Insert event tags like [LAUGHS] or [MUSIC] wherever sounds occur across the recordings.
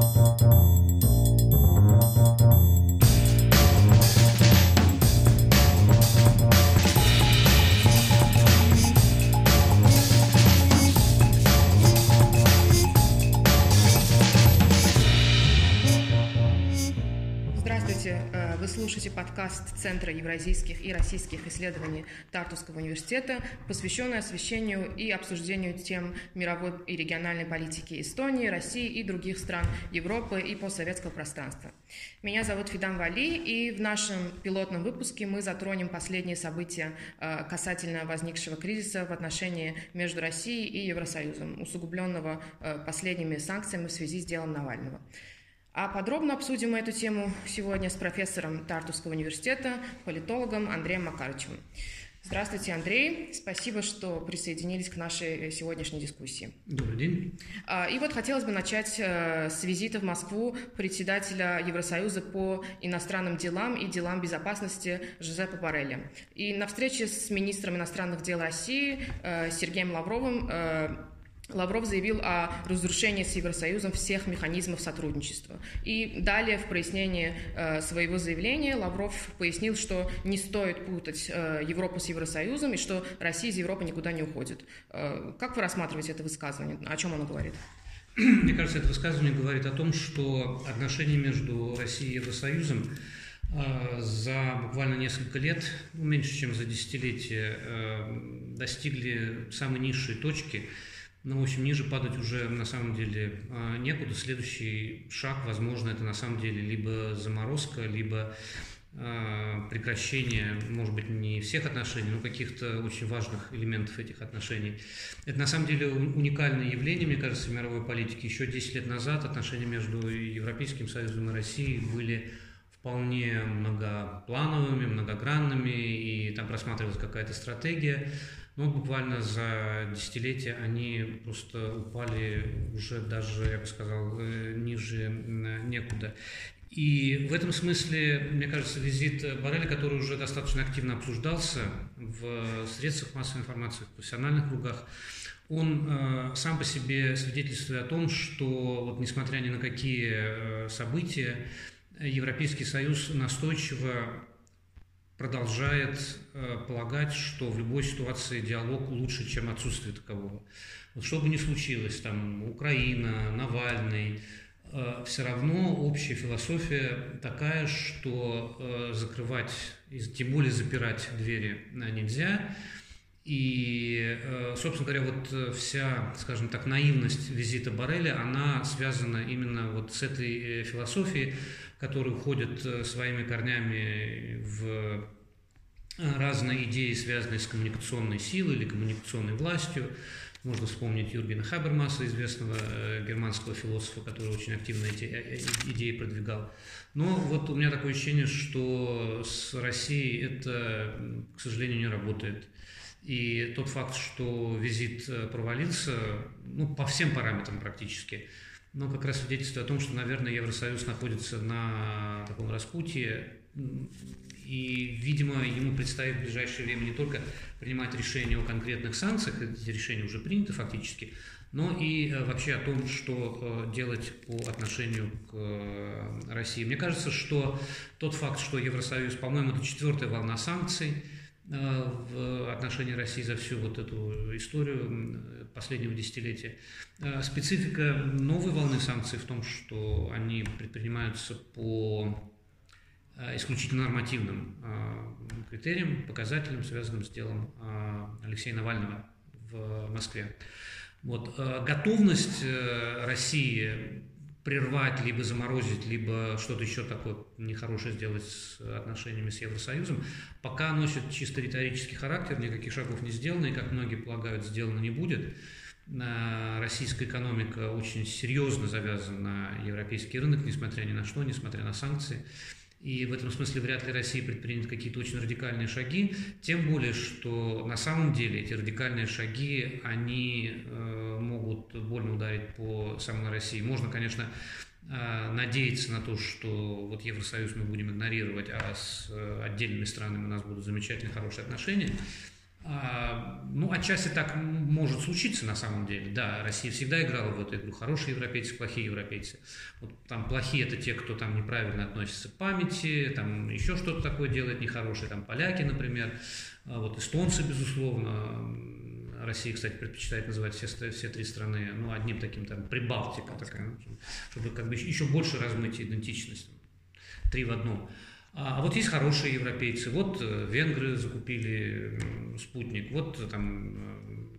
Thank you. Подкаст Центра евразийских и российских исследований Тартусского университета, посвященный освещению и обсуждению тем мировой и региональной политики Эстонии, России и других стран Европы и постсоветского пространства. Меня зовут Фидан Вали, и в нашем пилотном выпуске мы затронем последние события э, касательно возникшего кризиса в отношении между Россией и Евросоюзом, усугубленного э, последними санкциями в связи с делом Навального. А подробно обсудим эту тему сегодня с профессором Тартусского университета, политологом Андреем Макарычевым. Здравствуйте, Андрей. Спасибо, что присоединились к нашей сегодняшней дискуссии. Добрый день. А, и вот хотелось бы начать э, с визита в Москву председателя Евросоюза по иностранным делам и делам безопасности Жозепа Барреля. И на встрече с министром иностранных дел России э, Сергеем Лавровым э, Лавров заявил о разрушении с Евросоюзом всех механизмов сотрудничества. И далее в прояснении э, своего заявления Лавров пояснил, что не стоит путать э, Европу с Евросоюзом и что Россия из Европы никуда не уходит. Э, как вы рассматриваете это высказывание? О чем оно говорит? [CLEARS THROAT] Мне кажется, это высказывание говорит о том, что отношения между Россией и Евросоюзом за буквально несколько лет, ну, меньше чем за десятилетие, достигли самой низшей точки – ну, в общем, ниже падать уже на самом деле а, некуда. Следующий шаг, возможно, это на самом деле либо заморозка, либо а, прекращение, может быть, не всех отношений, но каких-то очень важных элементов этих отношений. Это на самом деле уникальное явление, мне кажется, в мировой политике. Еще 10 лет назад отношения между Европейским Союзом и Россией были вполне многоплановыми, многогранными, и там просматривалась какая-то стратегия но буквально за десятилетия они просто упали уже даже, я бы сказал, э, ниже некуда. И в этом смысле, мне кажется, визит Барреля, который уже достаточно активно обсуждался в средствах массовой информации, в профессиональных кругах, он э, сам по себе свидетельствует о том, что вот несмотря ни на какие э, события, Европейский Союз настойчиво продолжает э, полагать, что в любой ситуации диалог лучше, чем отсутствие такового. Вот что бы ни случилось, там Украина, Навальный, э, все равно общая философия такая, что э, закрывать, тем более запирать двери нельзя. И, э, собственно говоря, вот вся, скажем так, наивность визита Барреля, она связана именно вот с этой э, философией, которые уходят э, своими корнями в э, разные идеи, связанные с коммуникационной силой или коммуникационной властью. Можно вспомнить Юргена Хабермаса, известного э, германского философа, который очень активно эти идеи продвигал. Но вот у меня такое ощущение, что с Россией это, к сожалению, не работает. И тот факт, что визит провалился, ну, по всем параметрам практически – но как раз свидетельствует о том, что, наверное, Евросоюз находится на таком распутье, и, видимо, ему предстоит в ближайшее время не только принимать решения о конкретных санкциях, эти решения уже приняты фактически, но и э, вообще о том, что э, делать по отношению к э, России. Мне кажется, что тот факт, что Евросоюз, по-моему, это четвертая волна санкций в отношении России за всю вот эту историю, последнего десятилетия. Э, специфика новой волны санкций в том, что они предпринимаются по э, исключительно нормативным э, критериям, показателям, связанным с делом Алексея Навального в Москве. Вот. Готовность России прервать, либо заморозить, либо что-то еще такое нехорошее сделать с отношениями с Евросоюзом, пока носит чисто риторический характер, никаких шагов не сделано, и, как многие полагают, сделано не будет. Российская экономика очень серьезно завязана на европейский рынок, несмотря ни на что, несмотря на санкции. И в этом смысле вряд ли Россия предпримет какие-то очень радикальные шаги, тем более, что на самом деле эти радикальные шаги, они э, могут больно ударить по самой России. Можно, конечно, э, надеяться на то, что вот Евросоюз мы будем игнорировать, а с э, отдельными странами у нас будут замечательные, хорошие отношения. А, ну, отчасти так может случиться на самом деле. Да, Россия всегда играла в эту игру. Хорошие европейцы, плохие европейцы. Вот там плохие это те, кто там неправильно относится к памяти, там еще что-то такое делает нехорошее. Там поляки, например, а вот эстонцы, безусловно. Россия, кстати, предпочитает называть все, все три страны, ну, одним таким там, Прибалтика такая, чтобы как бы еще больше размыть идентичность. Три в одном. А, а вот есть хорошие европейцы. Вот э, венгры закупили спутник. Вот э, там э,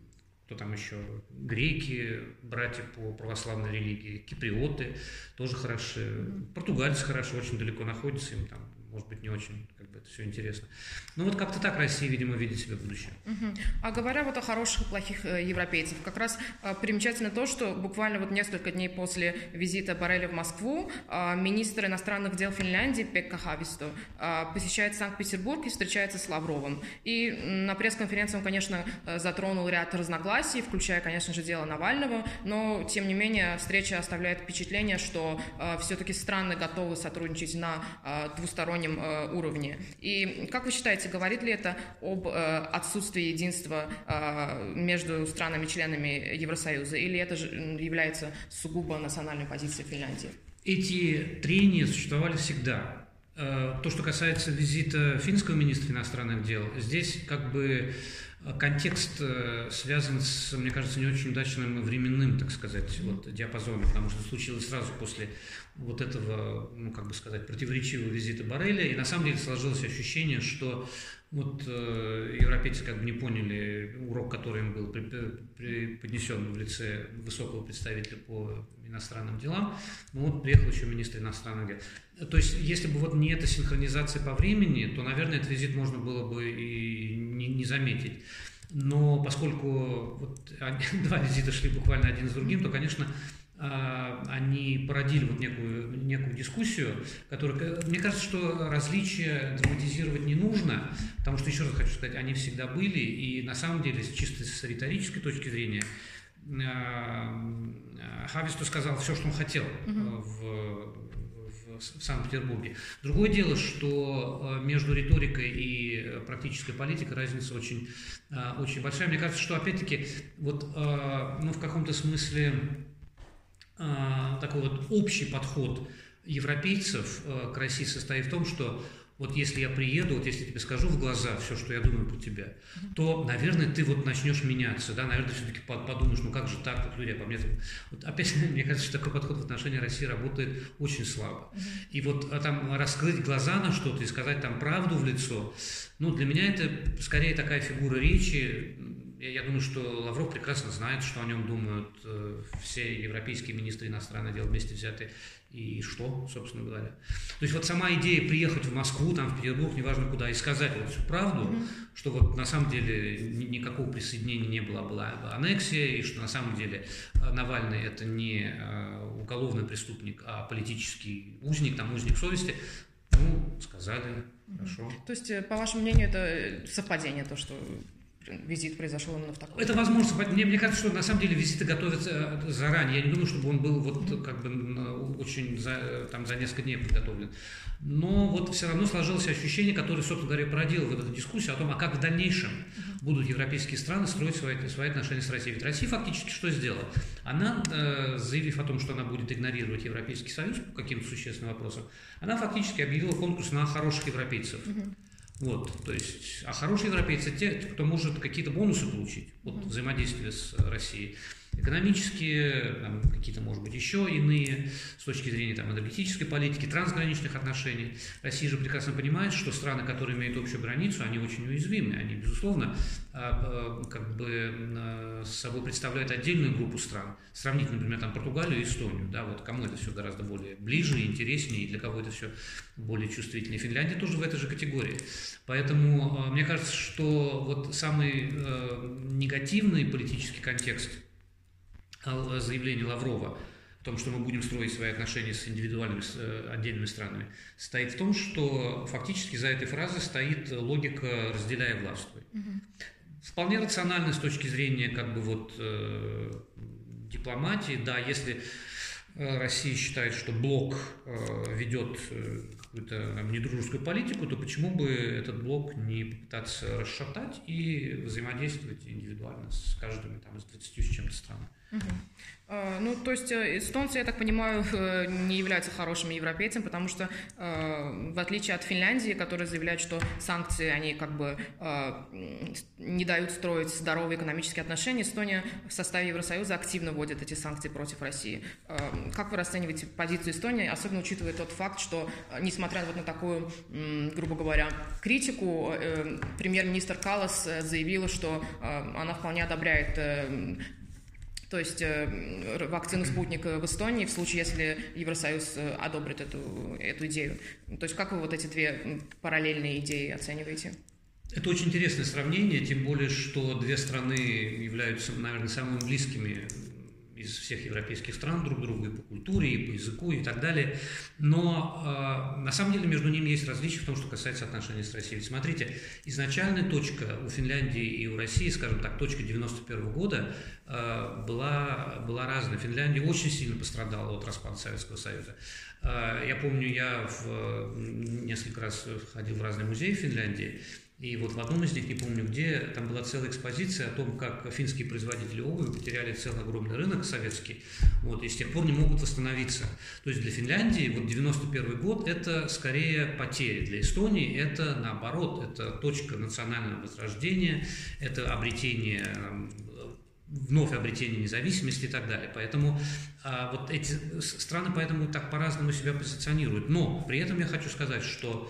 кто там еще, греки, братья по православной религии, киприоты тоже хороши, португальцы хорошо, очень далеко находятся, им там, может быть, не очень это все интересно. Ну вот как-то так Россия, видимо, видит себя в будущем. Угу. А говоря вот о хороших и плохих э, европейцев, как раз э, примечательно то, что буквально вот несколько дней после визита Барреля в Москву э, министр иностранных дел Финляндии Пекка Хависто э, посещает Санкт-Петербург и встречается с Лавровым. И на пресс-конференции он, конечно, э, затронул ряд разногласий, включая, конечно же, дело Навального, но, тем не менее, встреча оставляет впечатление, что э, все-таки страны готовы сотрудничать на э, двустороннем э, уровне. И как вы считаете, говорит ли это об э, отсутствии единства э, между странами-членами Евросоюза, или это же является сугубо национальной позицией Финляндии? Эти трения существовали всегда. То, что касается визита финского министра иностранных дел, здесь как бы контекст э, связан с, мне кажется, не очень удачным временным, так сказать, вот, диапазоном, потому что случилось сразу после вот этого, ну, как бы сказать, противоречивого визита Барреля, и на самом деле сложилось ощущение, что вот э, европейцы как бы не поняли урок, который им был преподнесен в лице высокого представителя по иностранным делам. Ну вот приехал еще министр иностранных дел. То есть, если бы вот не эта синхронизация по времени, то, наверное, этот визит можно было бы и не, не заметить. Но поскольку вот [LAUGHS] два визита шли буквально один с другим, то, конечно, они породили вот некую, некую дискуссию, которая, мне кажется, что различия драматизировать не нужно, потому что, еще раз хочу сказать, они всегда были, и на самом деле, чисто с риторической точки зрения, а, Хависту сказал все, что он хотел угу. в, в Санкт-Петербурге. Другое дело, что между риторикой и практической политикой разница очень, очень большая. Мне кажется, что опять-таки вот, ну, в каком-то смысле а, такой вот общий подход европейцев э, к России состоит в том, что вот если я приеду, вот если я тебе скажу в глаза все, что я думаю про тебя, то, наверное, ты вот начнешь меняться, да, наверное, все-таки подумаешь, ну как же так, вот люди обо мне... Вот опять, [LAUGHS] мне кажется, что такой подход в отношении России работает очень слабо. И вот а там раскрыть глаза на что-то и сказать там правду в лицо, ну, для меня это скорее такая фигура речи, я думаю, что Лавров прекрасно знает, что о нем думают э, все европейские министры иностранных дел вместе взятые. И что, собственно говоря. То есть вот сама идея приехать в Москву, там, в Петербург, неважно куда, и сказать вот всю правду, mm-hmm. что вот на самом деле никакого присоединения не было, была аннексия, и что на самом деле э, Навальный это не э, уголовный преступник, а политический узник, там узник совести, ну, сказали, хорошо. То есть, по вашему мнению, это совпадение, то, что визит произошел именно в таком. Это возможно. Мне, мне кажется, что на самом деле визиты готовятся э, заранее. Я не думаю, чтобы он был вот как бы очень за, там, за несколько дней подготовлен. Но вот все равно сложилось ощущение, которое, собственно говоря, породило вот эту дискуссию о том, а как в дальнейшем будут европейские страны строить свои, свои отношения с Россией. Ведь Россия фактически что сделала? Она, э, заявив о том, что она будет игнорировать Европейский Союз по каким-то существенным вопросам, она фактически объявила конкурс на хороших европейцев. Вот, то есть, а хорошие европейцы те, кто может какие-то бонусы получить от взаимодействия с Россией экономические, там, какие-то, может быть, еще иные, с точки зрения там, энергетической политики, трансграничных отношений. Россия же прекрасно понимает, что страны, которые имеют общую границу, они очень уязвимы. Они, безусловно, а, а, как бы а, с собой представляют отдельную группу стран. Сравнить, например, там, Португалию и Эстонию. Да, вот кому это все гораздо более ближе, интереснее, и для кого это все более чувствительнее. Финляндия тоже в этой же категории. Поэтому мне кажется, что вот самый негативный политический контекст – заявление Лаврова о том, что мы будем строить свои отношения с индивидуальными, с э, отдельными странами, стоит в том, что фактически за этой фразой стоит логика «разделяя властвуй». Угу. Вполне рационально с точки зрения как бы вот э, дипломатии, да, если Россия считает, что блок ведет какую-то недружескую политику, то почему бы этот блок не попытаться расшатать и взаимодействовать индивидуально с каждым там, из 20 с чем-то стран? Угу. А, ну, то есть э, эстонцы, я так понимаю, [LAUGHS] э, не являются хорошими европейцами, потому что э, в отличие от Финляндии, которая заявляет, что санкции, они как бы не дают строить здоровые экономические отношения, Эстония в составе Евросоюза активно вводит эти санкции против России. Как вы расцениваете позицию Эстонии, особенно учитывая тот факт, что, несмотря вот на такую, грубо говоря, критику, премьер-министр Калас заявила, что она вполне одобряет то есть э, вакцину «Спутник» в Эстонии в случае, если Евросоюз э, одобрит эту, эту идею. То есть как вы вот эти две параллельные идеи оцениваете? Это очень интересное сравнение, тем более, что две страны являются, наверное, самыми близкими из всех европейских стран друг другу и по культуре, и по языку, и так далее. Но э, на самом деле между ними есть различия в том, что касается отношений с Россией. Смотрите, изначальная точка у Финляндии и у России, скажем так, точка 91 -го года э, была, была разная. Финляндия очень сильно пострадала от распада Советского Союза. Э, я помню, я в, несколько раз ходил в разные музеи Финляндии, и вот в одном из них, не помню где, там была целая экспозиция о том, как финские производители обуви потеряли целый огромный рынок советский, вот, и с тех пор не могут восстановиться. То есть для Финляндии вот 91 год – это скорее потери, для Эстонии это наоборот, это точка национального возрождения, это обретение вновь обретение независимости и так далее. Поэтому а, вот эти страны поэтому так по-разному себя позиционируют. Но при этом я хочу сказать, что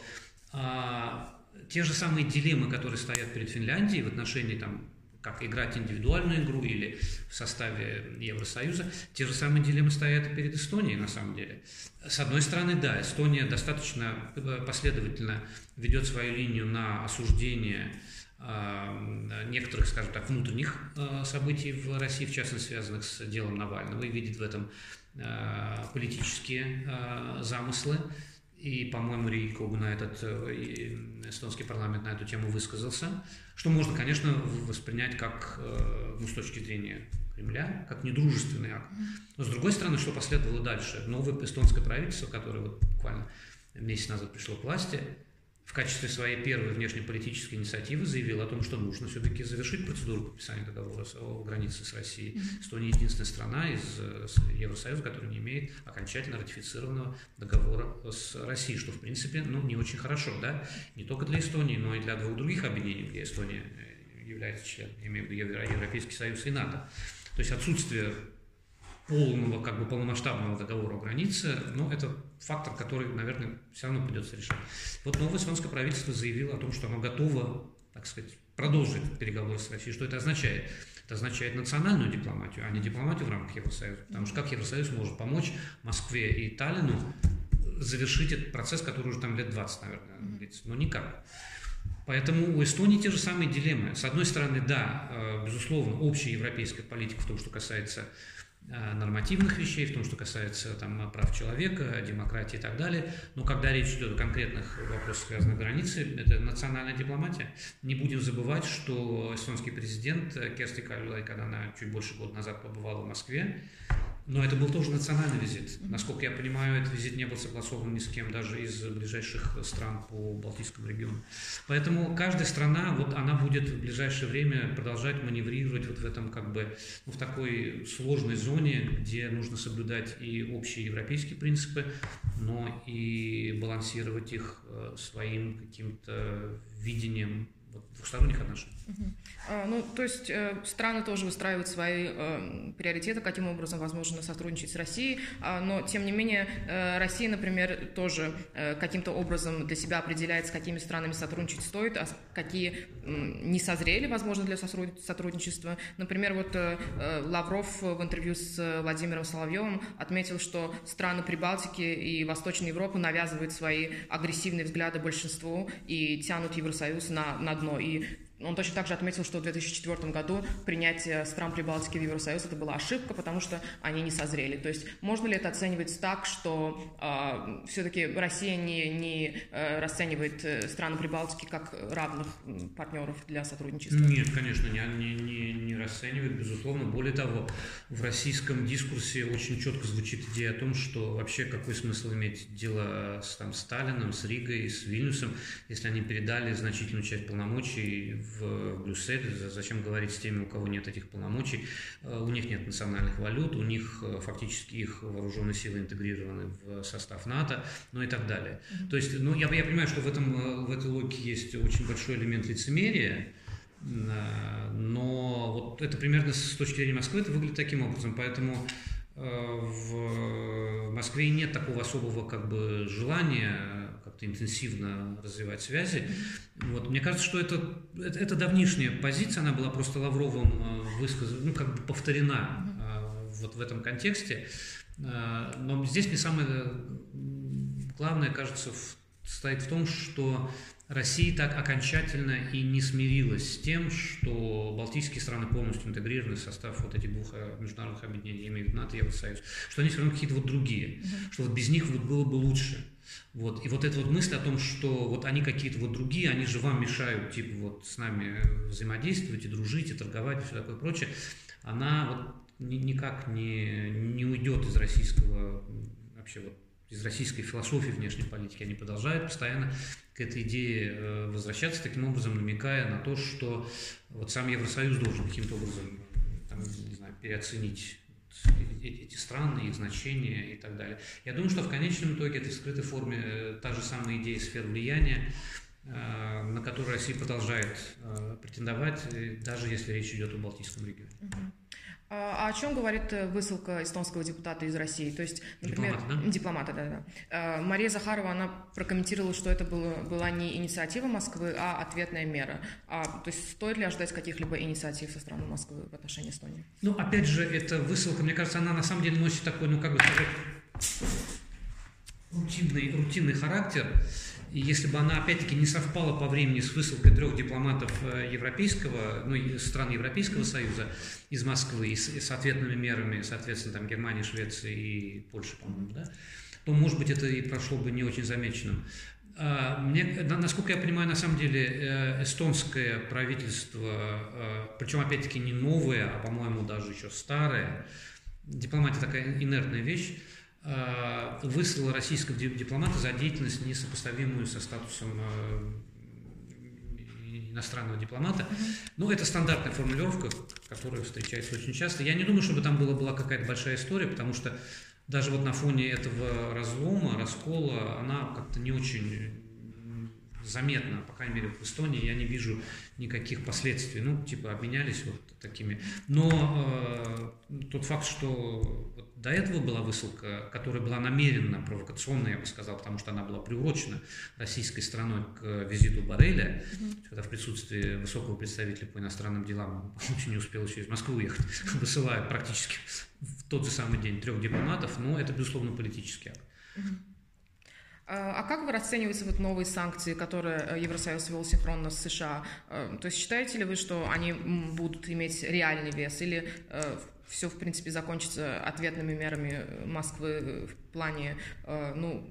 а, те же самые дилеммы, которые стоят перед Финляндией в отношении там, как играть индивидуальную игру или в составе Евросоюза, те же самые дилеммы стоят и перед Эстонией на самом деле. С одной стороны, да, Эстония достаточно э, последовательно ведет свою линию на осуждение э, некоторых, скажем так, внутренних э, событий в России, в частности, связанных с делом Навального, и видит в этом политические замыслы. И, по-моему, Рейков на этот, э, эстонский парламент на эту тему высказался, что можно, конечно, воспринять как, э, ну, с точки зрения Кремля, как недружественный акт. Но, с другой стороны, что последовало дальше? Новое эстонское правительство, которое вот буквально месяц назад пришло к власти, в качестве своей первой внешнеполитической инициативы заявил о том, что нужно все-таки завершить процедуру подписания договора о границе с Россией. Mm-hmm. Эстония единственная страна из Евросоюза, которая не имеет окончательно ратифицированного договора с Россией, что, в принципе, ну, не очень хорошо, да, не только для Эстонии, но и для двух других объединений, где Эстония э, является членом, я имею в виду Европейский Союз и НАТО. То есть отсутствие полного, как бы полномасштабного договора о границе, но это фактор, который, наверное, все равно придется решать. Вот новое эстонское правительство заявило о том, что оно готово, так сказать, продолжить переговоры с Россией. Что это означает? Это означает национальную дипломатию, а не дипломатию в рамках Евросоюза. Потому что как Евросоюз может помочь Москве и Таллину завершить этот процесс, который уже там лет 20, наверное, длится? Ну, никак. Поэтому у Эстонии те же самые дилеммы. С одной стороны, да, э, безусловно, общая европейская политика в том, что касается нормативных вещей, в том, что касается там, прав человека, демократии и так далее. Но когда речь идет о конкретных вопросах, связанных с границей, это национальная дипломатия. Не будем забывать, что эстонский президент Керсти Кальвилай, когда она чуть больше года назад побывала в Москве, но это был тоже национальный визит. Насколько я понимаю, этот визит не был согласован ни с кем, даже из ближайших стран по Балтийскому региону. Поэтому каждая страна, вот она будет в ближайшее время продолжать маневрировать вот в этом как бы, ну, в такой сложной зоне, где нужно соблюдать и общие европейские принципы, но и балансировать их э, своим каким-то видением двухсторонних отношений. А, ну, то есть э, страны тоже выстраивают свои э, приоритеты, каким образом возможно сотрудничать с Россией, а, но, тем не менее, э, Россия, например, тоже каким-то образом для себя определяет, с какими странами сотрудничать стоит, а какие не созрели, возможно, для сотрудничества. Например, вот Лавров в интервью с Владимиром Соловьевым отметил, что страны Прибалтики и Восточной Европы навязывают свои агрессивные взгляды большинству и тянут Евросоюз на, на дно. И он точно также отметил, что в 2004 году принятие стран Прибалтики в Евросоюз это была ошибка, потому что они не созрели. То есть можно ли это оценивать так, что э, все-таки Россия не, не э, расценивает э, страны Прибалтики как равных партнеров для сотрудничества? Нет, конечно, не, не, не, не расценивает, безусловно. Более того, в российском дискурсе очень четко звучит идея о том, что вообще какой смысл иметь дело с там, Сталином, с Ригой, с Вильнюсом, если они передали значительную часть полномочий в Брюссель. Зачем говорить с теми, у кого нет этих полномочий? Э, у них нет национальных валют, у них э, фактически их вооруженные силы интегрированы в состав НАТО, ну и так далее. Mm-hmm. То есть, ну, я, я понимаю, что в, этом, э, в этой логике есть очень большой элемент лицемерия, но вот это примерно с точки зрения Москвы это выглядит таким образом. Поэтому в Москве нет такого особого как бы желания как-то интенсивно развивать связи. Вот. Мне кажется, что это, это, это давнишняя позиция, она была просто Лавровым э, высказана, ну, как бы повторена э, вот в этом контексте. Э, но здесь мне самое главное, кажется, стоит в том, что Россия так окончательно и не смирилась с тем, что балтийские страны полностью интегрированы в состав вот этих двух международных объединений, я имею в виду НАТО и Евросоюз, что они все равно какие-то вот другие, mm-hmm. что вот без них вот было бы лучше. Вот. И вот эта вот мысль о том, что вот они какие-то вот другие, они же вам мешают, типа, вот с нами взаимодействовать и дружить, и торговать, и все такое прочее, она вот никак не, не уйдет из российского, вообще вот из российской философии внешней политики. Они продолжают постоянно к этой идее э, возвращаться, таким образом намекая на то, что вот сам Евросоюз должен каким-то образом там, не знаю, переоценить эти страны, их значения и так далее. Я думаю, что в конечном итоге это в скрытой форме э, та же самая идея сфер влияния, э, на которую Россия продолжает э, претендовать, даже если речь идет о Балтийском регионе. А о чем говорит высылка эстонского депутата из России? То есть, например, дипломата, да? дипломата, да, да. Мария Захарова, она прокомментировала, что это было, была не инициатива Москвы, а ответная мера. А, то есть, стоит ли ожидать каких-либо инициатив со стороны Москвы в отношении Эстонии? Ну, опять же, эта высылка, мне кажется, она на самом деле носит такой, ну, как бы сказать, рутинный, рутинный характер. Если бы она, опять-таки, не совпала по времени с высылкой трех дипломатов э, европейского, ну, стран Европейского Союза из Москвы и с, и с ответными мерами, соответственно, там Германии, Швеции и Польши, по-моему, да, то, может быть, это и прошло бы не очень замеченным. А, мне, насколько я понимаю, на самом деле э, эстонское правительство, э, причем опять-таки не новое, а, по-моему, даже еще старое, дипломатия такая инертная вещь, выслала российского дипломата за деятельность, несопоставимую со статусом э, иностранного дипломата. Ну, это стандартная формулировка, которая встречается очень часто. Я не думаю, чтобы там была, была какая-то большая история, потому что даже вот на фоне этого разлома, раскола, она как-то не очень заметна, по крайней мере, в Эстонии я не вижу никаких последствий. Ну, типа, обменялись вот такими. Но э, тот факт, что до этого была высылка, которая была намеренно провокационная, я бы сказал, потому что она была приурочена российской стороной к визиту Барреля, mm-hmm. когда в присутствии высокого представителя по иностранным делам [LAUGHS] очень не успел еще из Москвы уехать, [LAUGHS] высылая практически в тот же самый день трех дипломатов, но это, безусловно, политический акт. Mm-hmm. А как вы расцениваете вот новые санкции, которые э, Евросоюз ввел синхронно с США? Э, то есть считаете ли вы, что они будут иметь реальный вес или э, все, в принципе, закончится ответными мерами Москвы в плане ну,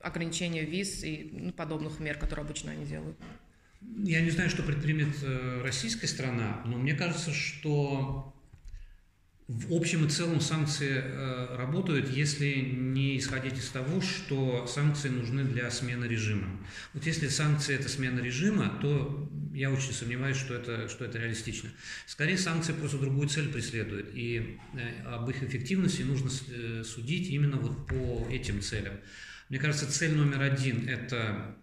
ограничения виз и ну, подобных мер, которые обычно они делают? Я не знаю, что предпримет российская страна, но мне кажется, что в общем и целом санкции э, работают, если не исходить из того, что санкции нужны для смены режима. Вот если санкции – это смена режима, то я очень сомневаюсь, что это, что это реалистично. Скорее, санкции просто другую цель преследуют, и э, об их эффективности нужно э, судить именно вот по этим целям. Мне кажется, цель номер один – это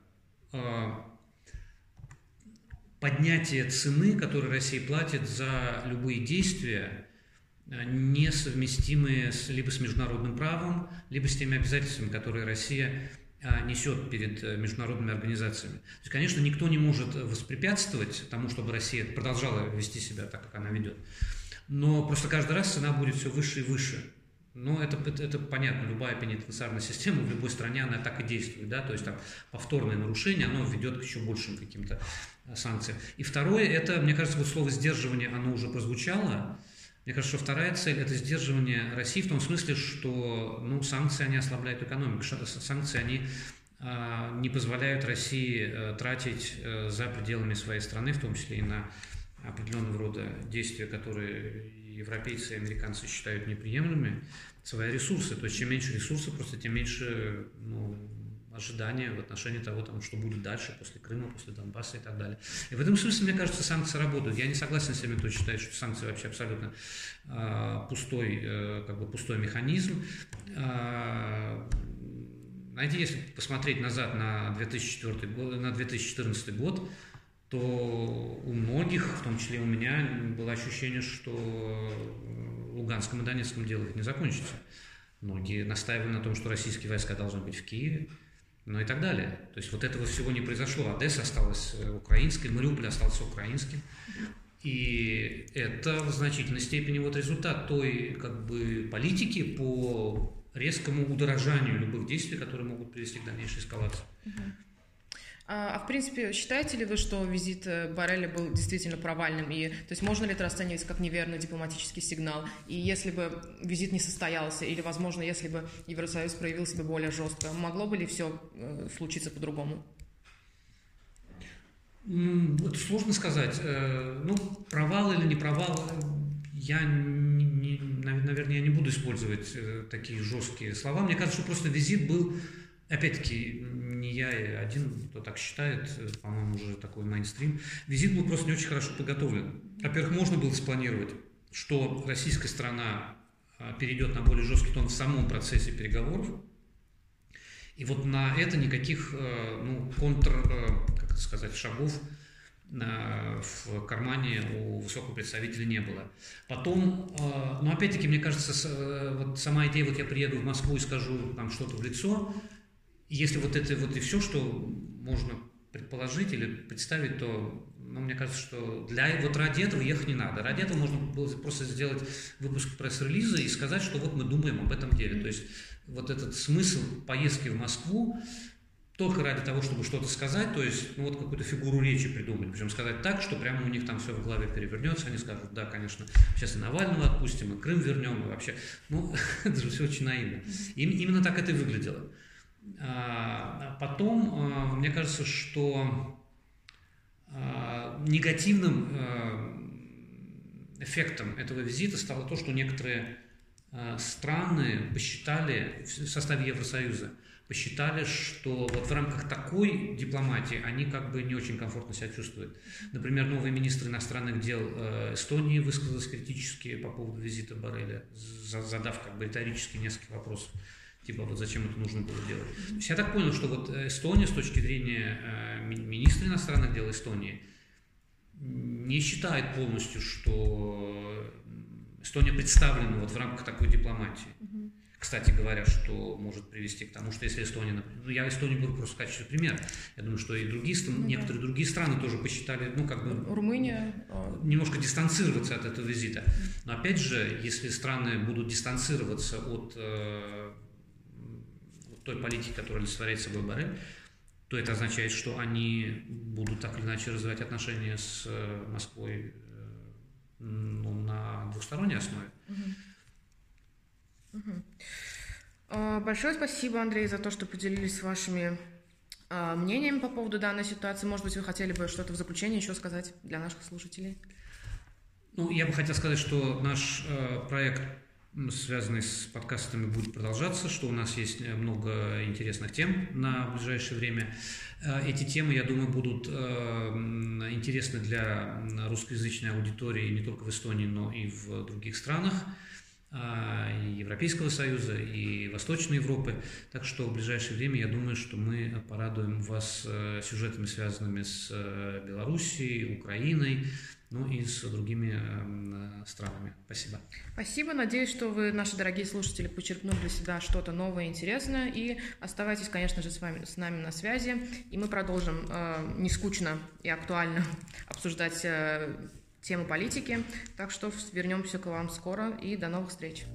поднятие цены, которую Россия платит за любые действия, Э, несовместимые с, либо с международным правом, либо с теми обязательствами, которые Россия несет перед э, международными организациями. То есть, конечно, никто не может воспрепятствовать тому, чтобы Россия продолжала вести себя так, как она ведет. Но просто каждый раз цена будет все выше и выше. Ну, это, это, это понятно, любая пенитенциарная система в любой стране, она так и действует, да, то есть там повторное нарушение, оно ведет к еще большим каким-то э, санкциям. И второе, это, мне кажется, вот слово «сдерживание», оно уже прозвучало, мне кажется, что вторая цель – это сдерживание России в том смысле, что ну, санкции, они ослабляют экономику, санкции, они э, не позволяют России э, тратить э, за пределами своей страны, в том числе и на определенного рода действия, которые европейцы и американцы считают неприемлемыми, свои ресурсы. То есть чем меньше ресурсов, просто тем меньше ну, ожидания в отношении того, там, что будет дальше, после Крыма, после Донбасса и так далее. И в этом смысле, мне кажется, санкции работают. Я не согласен с теми, кто считает, что санкции вообще абсолютно э, пустой, э, как бы пустой механизм. Э, знаете, если посмотреть назад на 2004 год, на 2014 год, то у многих, в том числе у меня, было ощущение, что Луганском и Донецком дело не закончится. Многие настаивали на том, что российские войска должны быть в Киеве, ну и так далее. То есть вот этого всего не произошло. Одесса осталась э, украинской, Мариуполь остался украинским. И это в значительной степени вот результат той как бы политики по резкому удорожанию любых действий, которые могут привести к дальнейшей эскалации. А, а в принципе, считаете ли вы, что визит э, Барреля был действительно провальным? И, то есть можно ли это расценивать как неверный дипломатический сигнал? И если бы визит не состоялся, или, возможно, если бы Евросоюз проявил себя более жестко, могло бы ли все э, случиться по-другому? Это сложно сказать. Э, ну, провал или не провал, я, не, не, наверное, я не буду использовать такие жесткие слова. Мне кажется, что просто визит был опять-таки, не я один, кто так считает, по-моему, уже такой мейнстрим. Визит был просто не очень хорошо подготовлен. Во-первых, можно было спланировать, что российская страна а, перейдет на более жесткий тон в самом процессе переговоров. И вот на это никаких э, ну, контр, э, как это сказать, шагов э, в кармане у высокого представителя не было. Потом, ну опять-таки, мне кажется, вот сама идея, вот я приеду в Москву и скажу там что-то в лицо, если вот это вот и все, что можно предположить или представить, то ну, мне кажется, что для, вот ради этого ехать не надо. Ради этого можно было просто сделать выпуск пресс-релиза и сказать, что вот мы думаем об этом деле. То есть вот этот смысл поездки в Москву только ради того, чтобы что-то сказать, то есть ну, вот какую-то фигуру речи придумать, причем сказать так, что прямо у них там все в голове перевернется, они скажут, да, конечно, сейчас и Навального отпустим, и Крым вернем, и вообще, ну, [LAUGHS] это же все очень наивно. Именно так это и выглядело. А, потом, а, мне кажется, что а, негативным эффектом этого визита стало то, что некоторые страны посчитали в составе Евросоюза, посчитали, что вот в рамках такой дипломатии они как бы не очень комфортно себя чувствуют. Например, новый министр иностранных дел Эстонии высказался критически по поводу визита Барреля, задав как бы риторически несколько вопросов типа вот зачем это нужно было делать. То есть я так понял, что вот Эстония с точки зрения э, министра иностранных дел Эстонии не считает полностью, что Эстония представлена вот в рамках такой дипломатии. Кстати говоря, что может привести к тому, что если Эстония, ну я Эстонию буду просто в качестве примера, я думаю, что и другие, ну, некоторые да. другие страны тоже посчитали, ну как бы... Румыния... А немножко дистанцироваться от этого визита. Но опять же, если страны будут дистанцироваться от э, той политики, которая олицетворяет собой Барель, то это означает, что они будут так или иначе развивать отношения с э, Москвой э, ну, на двухсторонней основе. А, большое спасибо, Андрей, за то, что поделились вашими а, мнениями по поводу данной ситуации. Может быть, вы хотели бы что-то в заключение еще сказать для наших слушателей? Ну, я бы хотел сказать, что наш э, проект связанный с подкастами, будет продолжаться, что у нас есть э, много интересных тем на ближайшее время. Э, эти темы, я думаю, будут э, интересны для русскоязычной аудитории не только в Эстонии, но и в других странах и Европейского Союза, и Восточной Европы. Так что в ближайшее время, я думаю, что мы порадуем вас сюжетами, связанными с Белоруссией, Украиной, ну и с другими э, странами. Спасибо. Спасибо. Надеюсь, что вы, наши дорогие слушатели, почерпнули для себя что-то новое и интересное. И оставайтесь, конечно же, с, вами, с нами на связи. И мы продолжим э, не скучно и актуально [LAUGHS] обсуждать э, темы политики. Так что вернемся к вам скоро и до новых встреч.